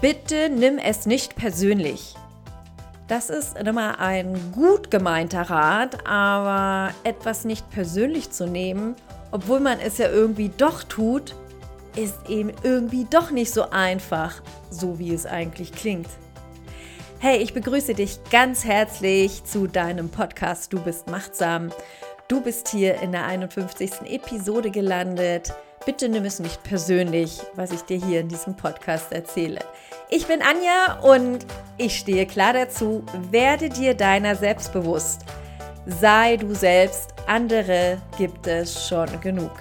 Bitte nimm es nicht persönlich. Das ist immer ein gut gemeinter Rat, aber etwas nicht persönlich zu nehmen, obwohl man es ja irgendwie doch tut, ist eben irgendwie doch nicht so einfach, so wie es eigentlich klingt. Hey, ich begrüße dich ganz herzlich zu deinem Podcast Du bist machtsam. Du bist hier in der 51. Episode gelandet. Bitte nimm es nicht persönlich, was ich dir hier in diesem Podcast erzähle. Ich bin Anja und ich stehe klar dazu, werde dir deiner selbst bewusst. Sei du selbst, andere gibt es schon genug.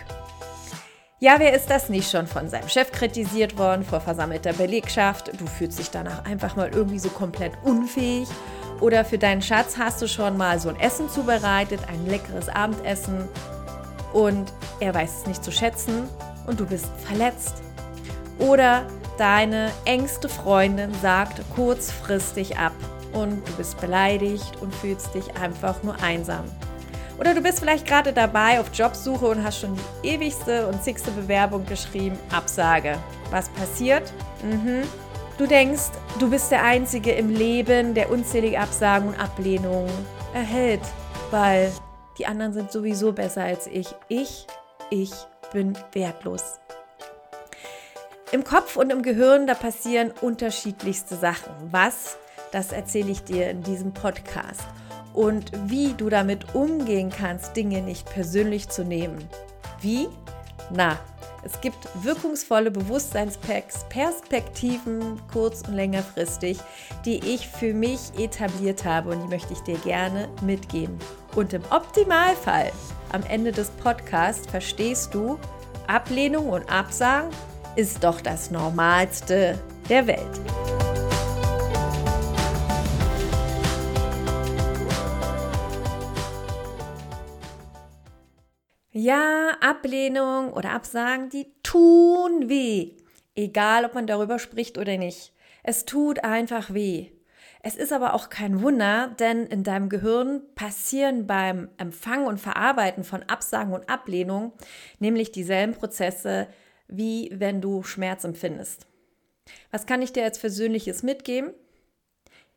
Ja, wer ist das nicht schon von seinem Chef kritisiert worden, vor versammelter Belegschaft? Du fühlst dich danach einfach mal irgendwie so komplett unfähig. Oder für deinen Schatz hast du schon mal so ein Essen zubereitet, ein leckeres Abendessen und er weiß es nicht zu schätzen und du bist verletzt. Oder deine engste Freundin sagt kurzfristig ab und du bist beleidigt und fühlst dich einfach nur einsam. Oder du bist vielleicht gerade dabei auf Jobsuche und hast schon die ewigste und zigste Bewerbung geschrieben, Absage. Was passiert? Mhm. Du denkst, du bist der Einzige im Leben, der unzählige Absagen und Ablehnungen erhält, weil die anderen sind sowieso besser als ich. Ich, ich bin wertlos. Im Kopf und im Gehirn, da passieren unterschiedlichste Sachen. Was, das erzähle ich dir in diesem Podcast. Und wie du damit umgehen kannst, Dinge nicht persönlich zu nehmen. Wie? Na, es gibt wirkungsvolle Bewusstseinsperspektiven, kurz- und längerfristig, die ich für mich etabliert habe und die möchte ich dir gerne mitgeben. Und im Optimalfall, am Ende des Podcasts, verstehst du, Ablehnung und Absagen ist doch das Normalste der Welt. Ja, Ablehnung oder Absagen, die tun weh. Egal, ob man darüber spricht oder nicht. Es tut einfach weh. Es ist aber auch kein Wunder, denn in deinem Gehirn passieren beim Empfangen und Verarbeiten von Absagen und Ablehnung nämlich dieselben Prozesse, wie wenn du Schmerz empfindest. Was kann ich dir als Versöhnliches mitgeben?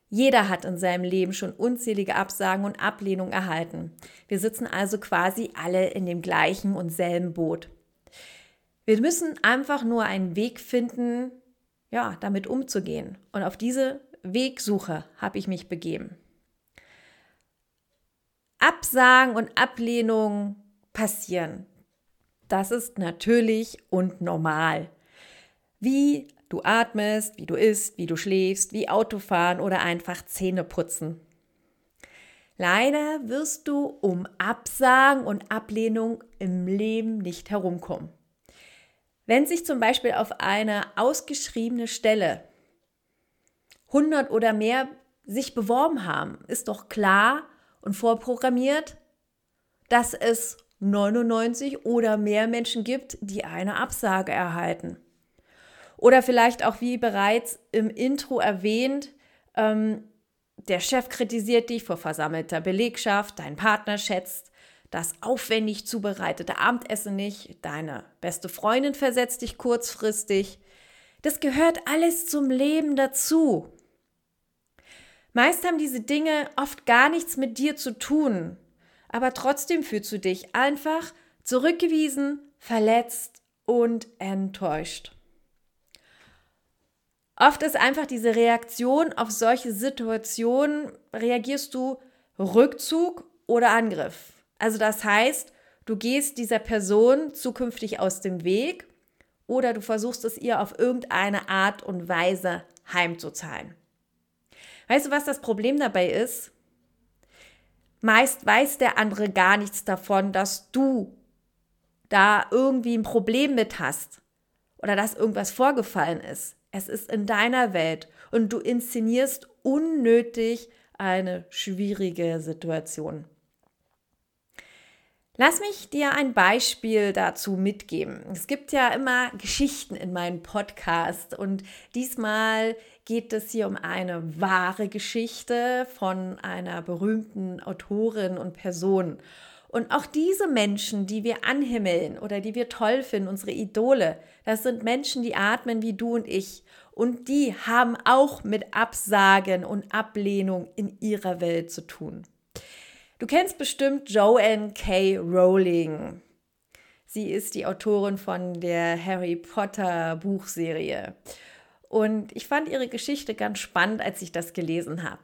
Jeder hat in seinem Leben schon unzählige Absagen und Ablehnungen erhalten. Wir sitzen also quasi alle in dem gleichen und selben Boot. Wir müssen einfach nur einen Weg finden, ja, damit umzugehen. Und auf diese Wegsuche habe ich mich begeben. Absagen und Ablehnungen passieren. Das ist natürlich und normal. Wie du atmest, wie du isst, wie du schläfst, wie Autofahren oder einfach Zähne putzen. Leider wirst du um Absagen und Ablehnung im Leben nicht herumkommen. Wenn sich zum Beispiel auf eine ausgeschriebene Stelle 100 oder mehr sich beworben haben, ist doch klar und vorprogrammiert, dass es 99 oder mehr Menschen gibt, die eine Absage erhalten. Oder vielleicht auch, wie bereits im Intro erwähnt, ähm, der Chef kritisiert dich vor versammelter Belegschaft, dein Partner schätzt das aufwendig zubereitete Abendessen nicht, deine beste Freundin versetzt dich kurzfristig. Das gehört alles zum Leben dazu. Meist haben diese Dinge oft gar nichts mit dir zu tun, aber trotzdem fühlst du dich einfach zurückgewiesen, verletzt und enttäuscht. Oft ist einfach diese Reaktion auf solche Situationen, reagierst du Rückzug oder Angriff. Also das heißt, du gehst dieser Person zukünftig aus dem Weg oder du versuchst es ihr auf irgendeine Art und Weise heimzuzahlen. Weißt du, was das Problem dabei ist? Meist weiß der andere gar nichts davon, dass du da irgendwie ein Problem mit hast oder dass irgendwas vorgefallen ist. Es ist in deiner Welt und du inszenierst unnötig eine schwierige Situation. Lass mich dir ein Beispiel dazu mitgeben. Es gibt ja immer Geschichten in meinem Podcast und diesmal geht es hier um eine wahre Geschichte von einer berühmten Autorin und Person. Und auch diese Menschen, die wir anhimmeln oder die wir toll finden, unsere Idole, das sind Menschen, die atmen wie du und ich. Und die haben auch mit Absagen und Ablehnung in ihrer Welt zu tun. Du kennst bestimmt Joanne K. Rowling. Sie ist die Autorin von der Harry Potter Buchserie. Und ich fand ihre Geschichte ganz spannend, als ich das gelesen habe.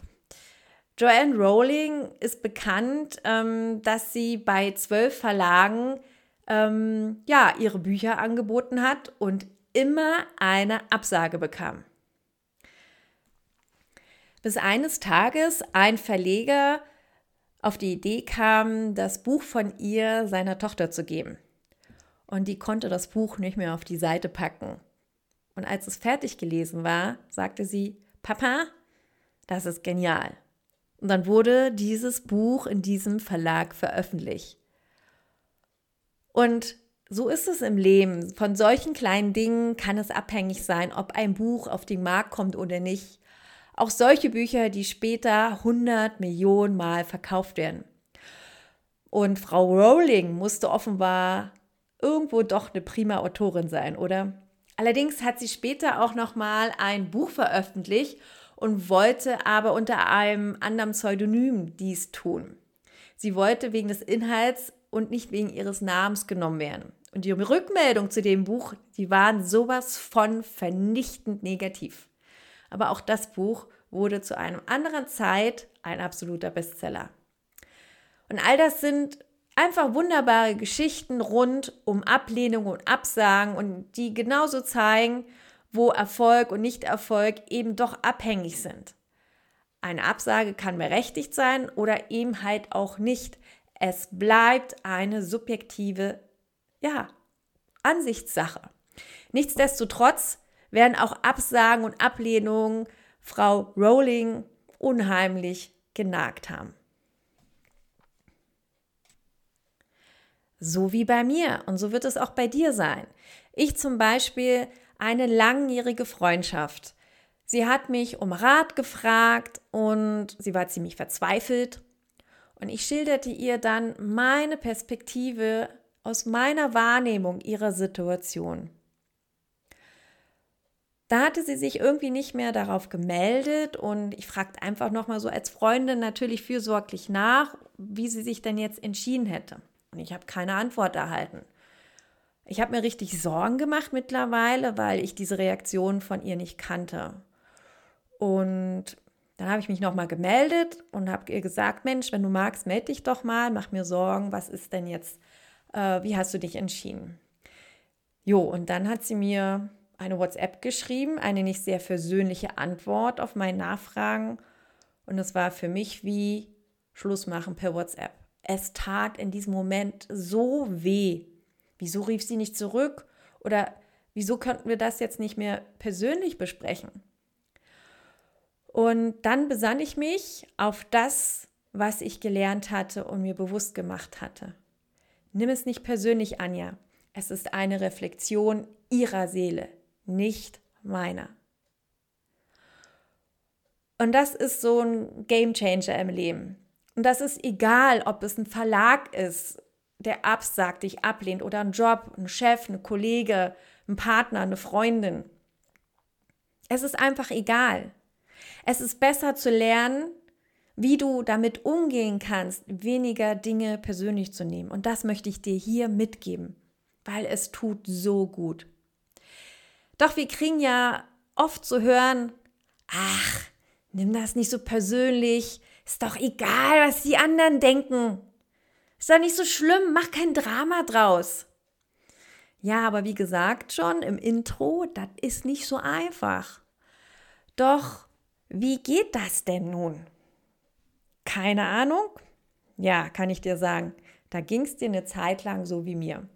Joanne Rowling ist bekannt, ähm, dass sie bei zwölf Verlagen ähm, ja, ihre Bücher angeboten hat und immer eine Absage bekam. Bis eines Tages ein Verleger auf die Idee kam, das Buch von ihr seiner Tochter zu geben. Und die konnte das Buch nicht mehr auf die Seite packen. Und als es fertig gelesen war, sagte sie, Papa, das ist genial. Und dann wurde dieses Buch in diesem Verlag veröffentlicht. Und so ist es im Leben. Von solchen kleinen Dingen kann es abhängig sein, ob ein Buch auf den Markt kommt oder nicht. Auch solche Bücher, die später 100 Millionen Mal verkauft werden. Und Frau Rowling musste offenbar irgendwo doch eine prima Autorin sein, oder? Allerdings hat sie später auch noch mal ein Buch veröffentlicht und wollte aber unter einem anderen Pseudonym dies tun. Sie wollte wegen des Inhalts und nicht wegen ihres Namens genommen werden. Und die Rückmeldung zu dem Buch, die waren sowas von vernichtend negativ. Aber auch das Buch wurde zu einer anderen Zeit ein absoluter Bestseller. Und all das sind einfach wunderbare Geschichten rund um Ablehnung und Absagen und die genauso zeigen, wo Erfolg und Nichterfolg eben doch abhängig sind. Eine Absage kann berechtigt sein oder eben halt auch nicht. Es bleibt eine subjektive ja, Ansichtssache. Nichtsdestotrotz werden auch Absagen und Ablehnungen Frau Rowling unheimlich genagt haben. So wie bei mir und so wird es auch bei dir sein. Ich zum Beispiel eine langjährige Freundschaft. Sie hat mich um Rat gefragt und sie war ziemlich verzweifelt. Und ich schilderte ihr dann meine Perspektive aus meiner Wahrnehmung ihrer Situation. Da hatte sie sich irgendwie nicht mehr darauf gemeldet und ich fragte einfach nochmal so als Freundin natürlich fürsorglich nach, wie sie sich denn jetzt entschieden hätte. Und ich habe keine Antwort erhalten. Ich habe mir richtig Sorgen gemacht mittlerweile, weil ich diese Reaktion von ihr nicht kannte. Und dann habe ich mich nochmal gemeldet und habe ihr gesagt, Mensch, wenn du magst, melde dich doch mal, mach mir Sorgen, was ist denn jetzt, äh, wie hast du dich entschieden? Jo, und dann hat sie mir eine WhatsApp geschrieben, eine nicht sehr versöhnliche Antwort auf meine Nachfragen. Und es war für mich wie Schluss machen per WhatsApp es tat in diesem Moment so weh. Wieso rief sie nicht zurück? Oder wieso könnten wir das jetzt nicht mehr persönlich besprechen? Und dann besann ich mich auf das, was ich gelernt hatte und mir bewusst gemacht hatte. Nimm es nicht persönlich, Anja. Es ist eine Reflexion ihrer Seele, nicht meiner. Und das ist so ein Game Changer im Leben. Und das ist egal, ob es ein Verlag ist, der absagt, dich ablehnt oder ein Job, ein Chef, ein Kollege, ein Partner, eine Freundin. Es ist einfach egal. Es ist besser zu lernen, wie du damit umgehen kannst, weniger Dinge persönlich zu nehmen. Und das möchte ich dir hier mitgeben, weil es tut so gut. Doch wir kriegen ja oft zu hören, ach, nimm das nicht so persönlich, ist doch egal, was die anderen denken. Ist doch nicht so schlimm, mach kein Drama draus. Ja, aber wie gesagt schon im Intro, das ist nicht so einfach. Doch, wie geht das denn nun? Keine Ahnung? Ja, kann ich dir sagen. Da ging es dir eine Zeit lang so wie mir.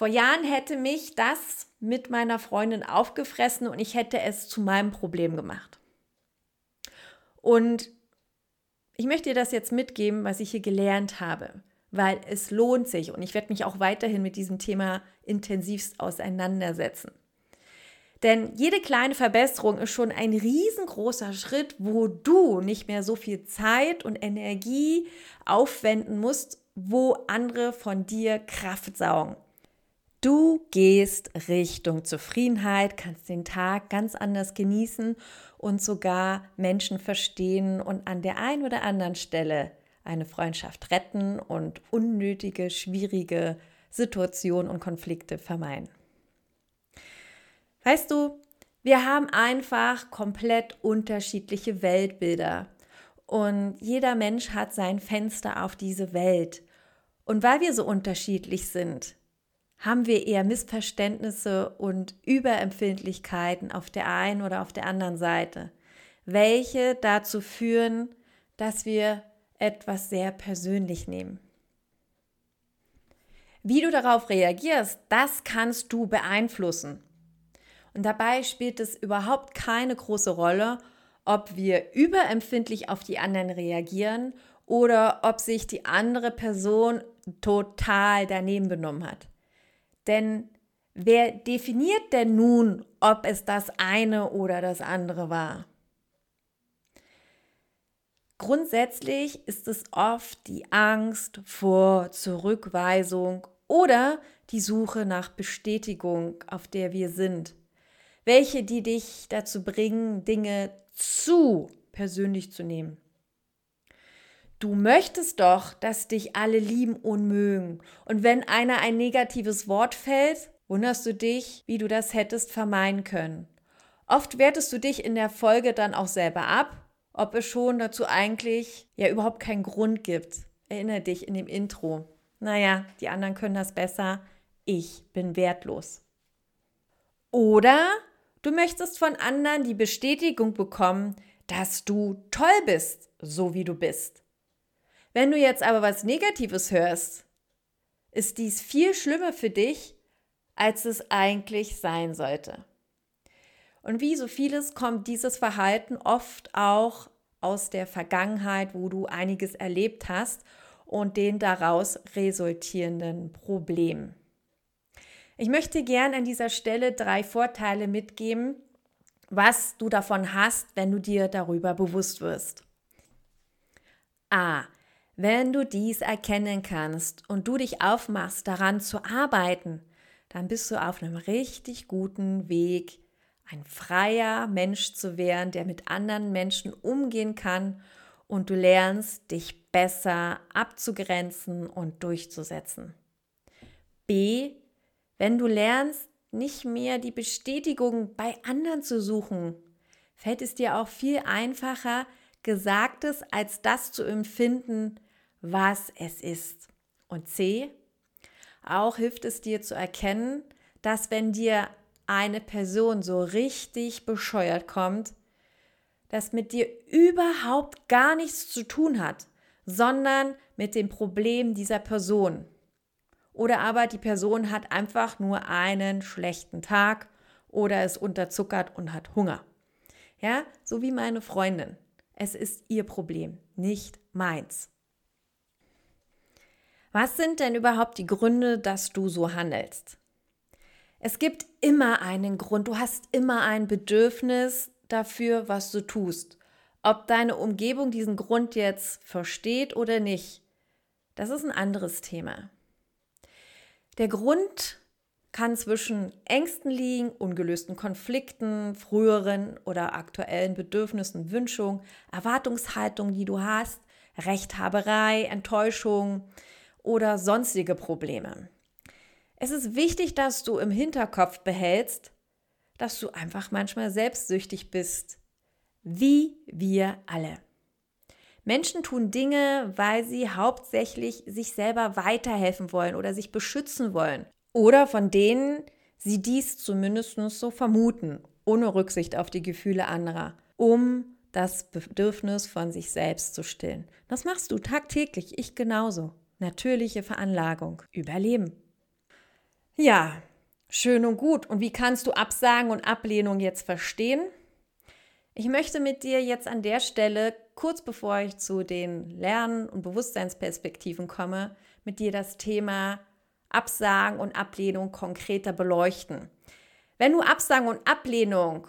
Vor Jahren hätte mich das mit meiner Freundin aufgefressen und ich hätte es zu meinem Problem gemacht. Und ich möchte dir das jetzt mitgeben, was ich hier gelernt habe, weil es lohnt sich und ich werde mich auch weiterhin mit diesem Thema intensivst auseinandersetzen. Denn jede kleine Verbesserung ist schon ein riesengroßer Schritt, wo du nicht mehr so viel Zeit und Energie aufwenden musst, wo andere von dir Kraft saugen. Du gehst Richtung Zufriedenheit, kannst den Tag ganz anders genießen und sogar Menschen verstehen und an der einen oder anderen Stelle eine Freundschaft retten und unnötige, schwierige Situationen und Konflikte vermeiden. Weißt du, wir haben einfach komplett unterschiedliche Weltbilder und jeder Mensch hat sein Fenster auf diese Welt. Und weil wir so unterschiedlich sind, haben wir eher Missverständnisse und Überempfindlichkeiten auf der einen oder auf der anderen Seite, welche dazu führen, dass wir etwas sehr persönlich nehmen. Wie du darauf reagierst, das kannst du beeinflussen. Und dabei spielt es überhaupt keine große Rolle, ob wir überempfindlich auf die anderen reagieren oder ob sich die andere Person total daneben benommen hat. Denn wer definiert denn nun, ob es das eine oder das andere war? Grundsätzlich ist es oft die Angst vor Zurückweisung oder die Suche nach Bestätigung, auf der wir sind. Welche, die dich dazu bringen, Dinge zu persönlich zu nehmen. Du möchtest doch, dass dich alle lieben und mögen. Und wenn einer ein negatives Wort fällt, wunderst du dich, wie du das hättest vermeiden können. Oft wertest du dich in der Folge dann auch selber ab, ob es schon dazu eigentlich ja überhaupt keinen Grund gibt. Erinnere dich in dem Intro. Naja, die anderen können das besser. Ich bin wertlos. Oder du möchtest von anderen die Bestätigung bekommen, dass du toll bist, so wie du bist. Wenn du jetzt aber was Negatives hörst, ist dies viel schlimmer für dich, als es eigentlich sein sollte. Und wie so vieles kommt dieses Verhalten oft auch aus der Vergangenheit, wo du einiges erlebt hast und den daraus resultierenden Problemen. Ich möchte gern an dieser Stelle drei Vorteile mitgeben, was du davon hast, wenn du dir darüber bewusst wirst. A. Wenn du dies erkennen kannst und du dich aufmachst, daran zu arbeiten, dann bist du auf einem richtig guten Weg, ein freier Mensch zu werden, der mit anderen Menschen umgehen kann und du lernst, dich besser abzugrenzen und durchzusetzen. B. Wenn du lernst, nicht mehr die Bestätigung bei anderen zu suchen, fällt es dir auch viel einfacher, Gesagtes als das zu empfinden, was es ist. Und C, auch hilft es dir zu erkennen, dass wenn dir eine Person so richtig bescheuert kommt, das mit dir überhaupt gar nichts zu tun hat, sondern mit dem Problem dieser Person. Oder aber die Person hat einfach nur einen schlechten Tag oder ist unterzuckert und hat Hunger. Ja, so wie meine Freundin. Es ist ihr Problem, nicht meins. Was sind denn überhaupt die Gründe, dass du so handelst? Es gibt immer einen Grund, du hast immer ein Bedürfnis dafür, was du tust. Ob deine Umgebung diesen Grund jetzt versteht oder nicht, das ist ein anderes Thema. Der Grund kann zwischen Ängsten liegen, ungelösten Konflikten, früheren oder aktuellen Bedürfnissen, Wünschungen, Erwartungshaltungen, die du hast, Rechthaberei, Enttäuschung, oder sonstige Probleme. Es ist wichtig, dass du im Hinterkopf behältst, dass du einfach manchmal selbstsüchtig bist, wie wir alle. Menschen tun Dinge, weil sie hauptsächlich sich selber weiterhelfen wollen oder sich beschützen wollen oder von denen sie dies zumindest so vermuten, ohne Rücksicht auf die Gefühle anderer, um das Bedürfnis von sich selbst zu stillen. Das machst du tagtäglich, ich genauso natürliche Veranlagung, Überleben. Ja, schön und gut. Und wie kannst du Absagen und Ablehnung jetzt verstehen? Ich möchte mit dir jetzt an der Stelle, kurz bevor ich zu den Lern- und Bewusstseinsperspektiven komme, mit dir das Thema Absagen und Ablehnung konkreter beleuchten. Wenn du Absagen und Ablehnung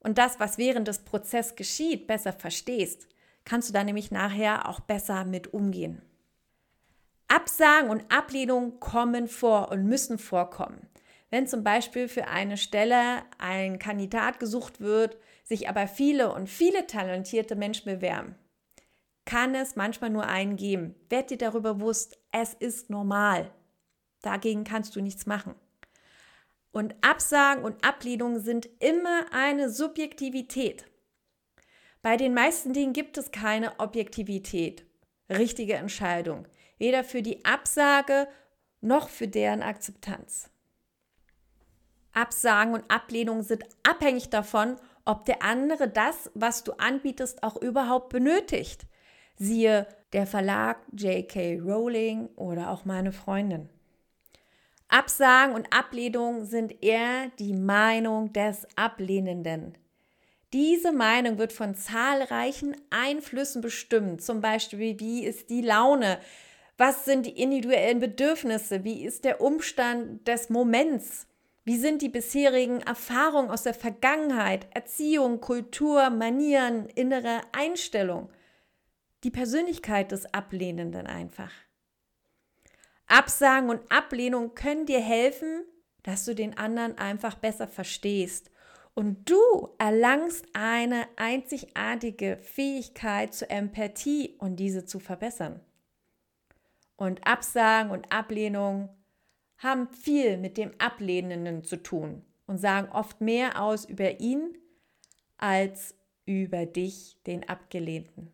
und das, was während des Prozesses geschieht, besser verstehst, kannst du da nämlich nachher auch besser mit umgehen. Absagen und Ablehnung kommen vor und müssen vorkommen. Wenn zum Beispiel für eine Stelle ein Kandidat gesucht wird, sich aber viele und viele talentierte Menschen bewerben, kann es manchmal nur einen geben. Werd dir darüber bewusst, es ist normal. Dagegen kannst du nichts machen. Und Absagen und Ablehnungen sind immer eine Subjektivität. Bei den meisten Dingen gibt es keine Objektivität, richtige Entscheidung, weder für die Absage noch für deren Akzeptanz. Absagen und Ablehnungen sind abhängig davon, ob der andere das, was du anbietest, auch überhaupt benötigt. Siehe der Verlag J.K. Rowling oder auch meine Freundin. Absagen und Ablehnung sind eher die Meinung des Ablehnenden. Diese Meinung wird von zahlreichen Einflüssen bestimmt, zum Beispiel wie ist die Laune, was sind die individuellen Bedürfnisse, wie ist der Umstand des Moments, wie sind die bisherigen Erfahrungen aus der Vergangenheit, Erziehung, Kultur, Manieren, innere Einstellung, die Persönlichkeit des Ablehnenden einfach. Absagen und Ablehnung können dir helfen, dass du den anderen einfach besser verstehst. Und du erlangst eine einzigartige Fähigkeit zur Empathie und diese zu verbessern. Und Absagen und Ablehnung haben viel mit dem Ablehnenden zu tun und sagen oft mehr aus über ihn als über dich, den Abgelehnten.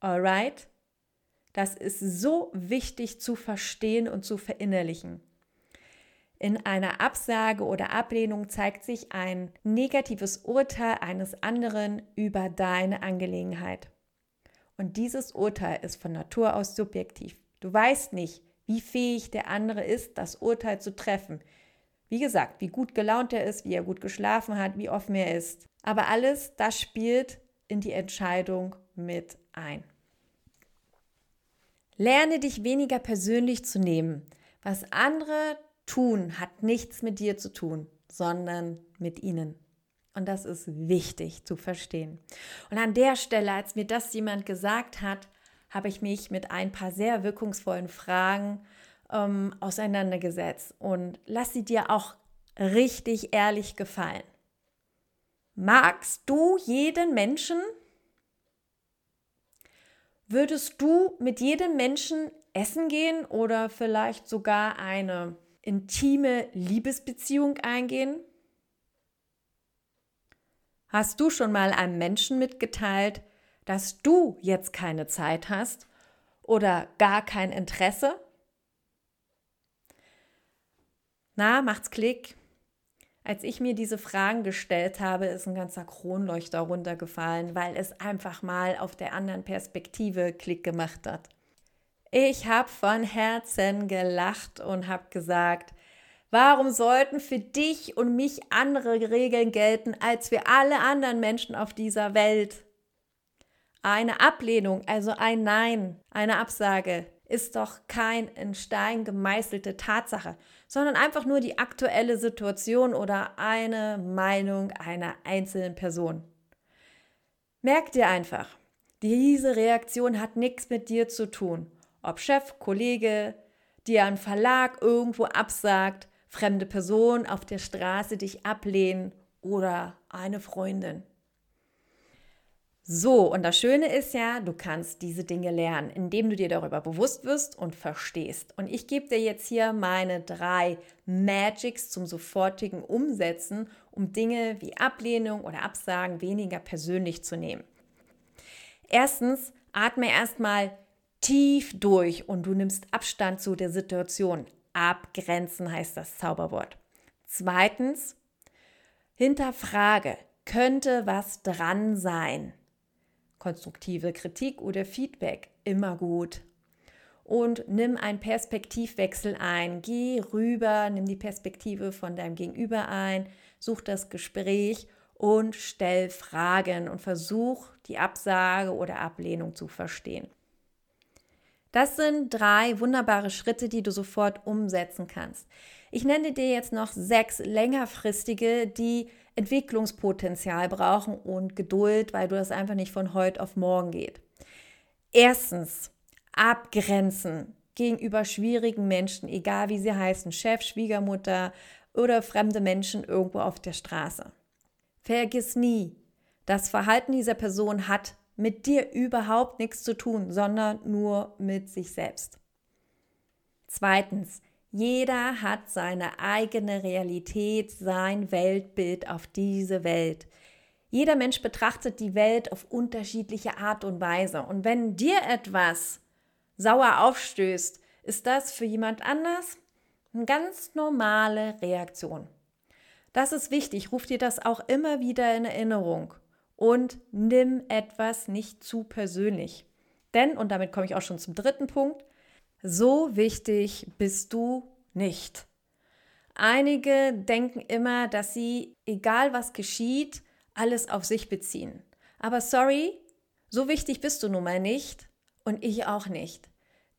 Alright? Das ist so wichtig zu verstehen und zu verinnerlichen. In einer Absage oder Ablehnung zeigt sich ein negatives Urteil eines anderen über deine Angelegenheit. Und dieses Urteil ist von Natur aus subjektiv. Du weißt nicht, wie fähig der andere ist, das Urteil zu treffen. Wie gesagt, wie gut gelaunt er ist, wie er gut geschlafen hat, wie offen er ist. Aber alles das spielt in die Entscheidung mit ein. Lerne dich weniger persönlich zu nehmen. Was andere tun, hat nichts mit dir zu tun, sondern mit ihnen. Und das ist wichtig zu verstehen. Und an der Stelle, als mir das jemand gesagt hat, habe ich mich mit ein paar sehr wirkungsvollen Fragen ähm, auseinandergesetzt. Und lass sie dir auch richtig ehrlich gefallen. Magst du jeden Menschen? Würdest du mit jedem Menschen essen gehen oder vielleicht sogar eine intime Liebesbeziehung eingehen? Hast du schon mal einem Menschen mitgeteilt, dass du jetzt keine Zeit hast oder gar kein Interesse? Na, macht's Klick? Als ich mir diese Fragen gestellt habe, ist ein ganzer Kronleuchter runtergefallen, weil es einfach mal auf der anderen Perspektive Klick gemacht hat. Ich habe von Herzen gelacht und habe gesagt, warum sollten für dich und mich andere Regeln gelten als für alle anderen Menschen auf dieser Welt? Eine Ablehnung, also ein Nein, eine Absage, ist doch kein in Stein gemeißelte Tatsache, sondern einfach nur die aktuelle Situation oder eine Meinung einer einzelnen Person. Merk dir einfach, diese Reaktion hat nichts mit dir zu tun. Ob Chef, Kollege, dir ein Verlag irgendwo absagt, fremde Person auf der Straße dich ablehnen oder eine Freundin. So, und das Schöne ist ja, du kannst diese Dinge lernen, indem du dir darüber bewusst wirst und verstehst. Und ich gebe dir jetzt hier meine drei Magics zum sofortigen Umsetzen, um Dinge wie Ablehnung oder Absagen weniger persönlich zu nehmen. Erstens, atme erstmal tief durch und du nimmst Abstand zu der Situation. Abgrenzen heißt das Zauberwort. Zweitens, hinterfrage, könnte was dran sein? Konstruktive Kritik oder Feedback immer gut. Und nimm einen Perspektivwechsel ein. Geh rüber, nimm die Perspektive von deinem Gegenüber ein, such das Gespräch und stell Fragen und versuch die Absage oder Ablehnung zu verstehen. Das sind drei wunderbare Schritte, die du sofort umsetzen kannst. Ich nenne dir jetzt noch sechs längerfristige, die Entwicklungspotenzial brauchen und Geduld, weil du das einfach nicht von heute auf morgen geht. Erstens, abgrenzen gegenüber schwierigen Menschen, egal wie sie heißen, Chef, Schwiegermutter, oder fremde Menschen irgendwo auf der Straße. Vergiss nie, das Verhalten dieser Person hat mit dir überhaupt nichts zu tun, sondern nur mit sich selbst. Zweitens, jeder hat seine eigene Realität, sein Weltbild auf diese Welt. Jeder Mensch betrachtet die Welt auf unterschiedliche Art und Weise. Und wenn dir etwas sauer aufstößt, ist das für jemand anders eine ganz normale Reaktion. Das ist wichtig, ruf dir das auch immer wieder in Erinnerung und nimm etwas nicht zu persönlich. Denn, und damit komme ich auch schon zum dritten Punkt, so wichtig bist du nicht. Einige denken immer, dass sie, egal was geschieht, alles auf sich beziehen. Aber sorry, so wichtig bist du nun mal nicht und ich auch nicht.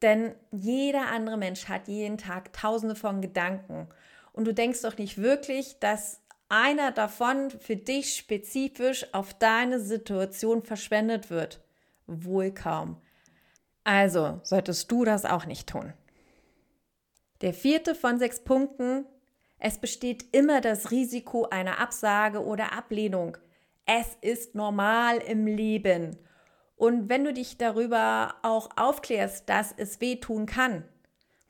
Denn jeder andere Mensch hat jeden Tag tausende von Gedanken. Und du denkst doch nicht wirklich, dass einer davon für dich spezifisch auf deine Situation verschwendet wird. Wohl kaum. Also solltest du das auch nicht tun. Der vierte von sechs Punkten. Es besteht immer das Risiko einer Absage oder Ablehnung. Es ist normal im Leben. Und wenn du dich darüber auch aufklärst, dass es wehtun kann,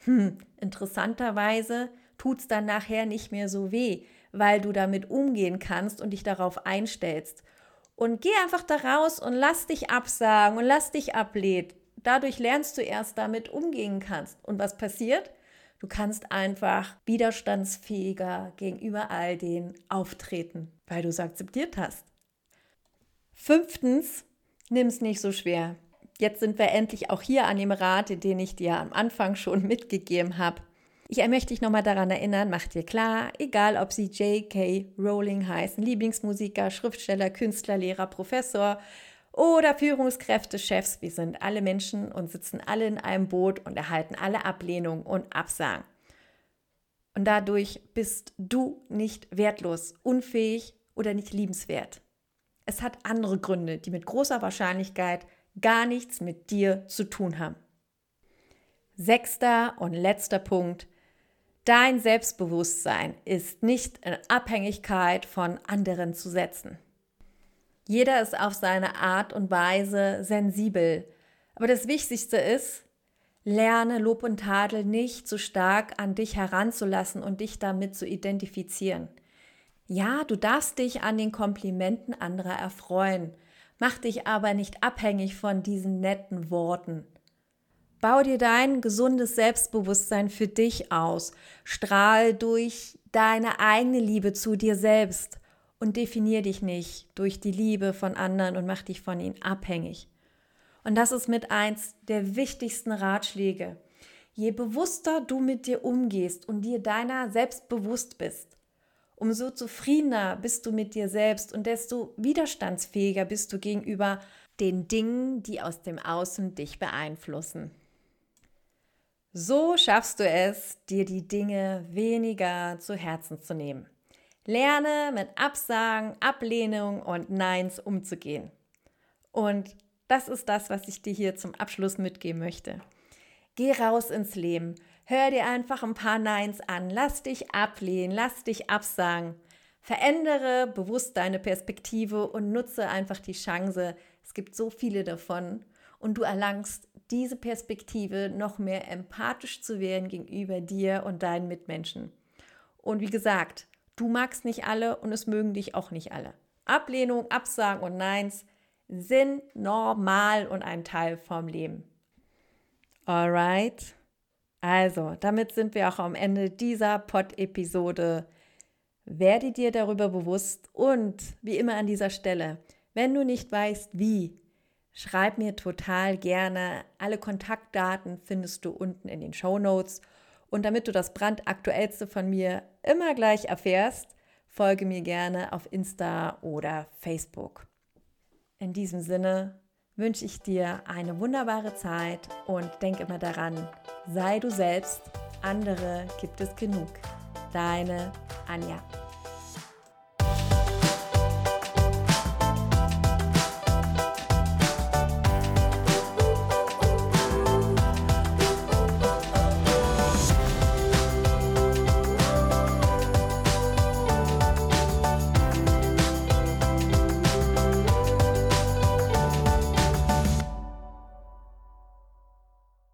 hm, interessanterweise tut es dann nachher nicht mehr so weh, weil du damit umgehen kannst und dich darauf einstellst. Und geh einfach da raus und lass dich absagen und lass dich ablehnen. Dadurch lernst du erst damit umgehen kannst. Und was passiert? Du kannst einfach widerstandsfähiger gegenüber all denen auftreten, weil du es akzeptiert hast. Fünftens, nimm es nicht so schwer. Jetzt sind wir endlich auch hier an dem Rat, den ich dir am Anfang schon mitgegeben habe. Ich möchte dich nochmal daran erinnern, mach dir klar, egal ob sie J.K. Rowling heißen, Lieblingsmusiker, Schriftsteller, Künstler, Lehrer, Professor oder Führungskräfte, Chefs, wir sind alle Menschen und sitzen alle in einem Boot und erhalten alle Ablehnung und Absagen. Und dadurch bist du nicht wertlos, unfähig oder nicht liebenswert. Es hat andere Gründe, die mit großer Wahrscheinlichkeit gar nichts mit dir zu tun haben. Sechster und letzter Punkt. Dein Selbstbewusstsein ist nicht in Abhängigkeit von anderen zu setzen. Jeder ist auf seine Art und Weise sensibel. Aber das Wichtigste ist, lerne Lob und Tadel nicht so stark an dich heranzulassen und dich damit zu identifizieren. Ja, du darfst dich an den Komplimenten anderer erfreuen, mach dich aber nicht abhängig von diesen netten Worten. Bau dir dein gesundes Selbstbewusstsein für dich aus, strahl durch deine eigene Liebe zu dir selbst und definier dich nicht durch die Liebe von anderen und mach dich von ihnen abhängig. Und das ist mit eins der wichtigsten Ratschläge. Je bewusster du mit dir umgehst und dir deiner selbst bewusst bist, umso zufriedener bist du mit dir selbst und desto widerstandsfähiger bist du gegenüber den Dingen, die aus dem Außen dich beeinflussen. So schaffst du es, dir die Dinge weniger zu Herzen zu nehmen. Lerne mit Absagen, Ablehnung und Neins umzugehen. Und das ist das, was ich dir hier zum Abschluss mitgeben möchte. Geh raus ins Leben. Hör dir einfach ein paar Neins an. Lass dich ablehnen, lass dich absagen. Verändere bewusst deine Perspektive und nutze einfach die Chance. Es gibt so viele davon. Und du erlangst diese Perspektive, noch mehr empathisch zu werden gegenüber dir und deinen Mitmenschen. Und wie gesagt, Du magst nicht alle und es mögen dich auch nicht alle. Ablehnung, Absagen und Neins sind normal und ein Teil vom Leben. Alright. Also, damit sind wir auch am Ende dieser Pod-Episode. Werde dir darüber bewusst und wie immer an dieser Stelle, wenn du nicht weißt, wie, schreib mir total gerne. Alle Kontaktdaten findest du unten in den Show Notes und damit du das brandaktuellste von mir immer gleich erfährst, folge mir gerne auf Insta oder Facebook. In diesem Sinne wünsche ich dir eine wunderbare Zeit und denk immer daran, sei du selbst, andere gibt es genug. Deine Anja.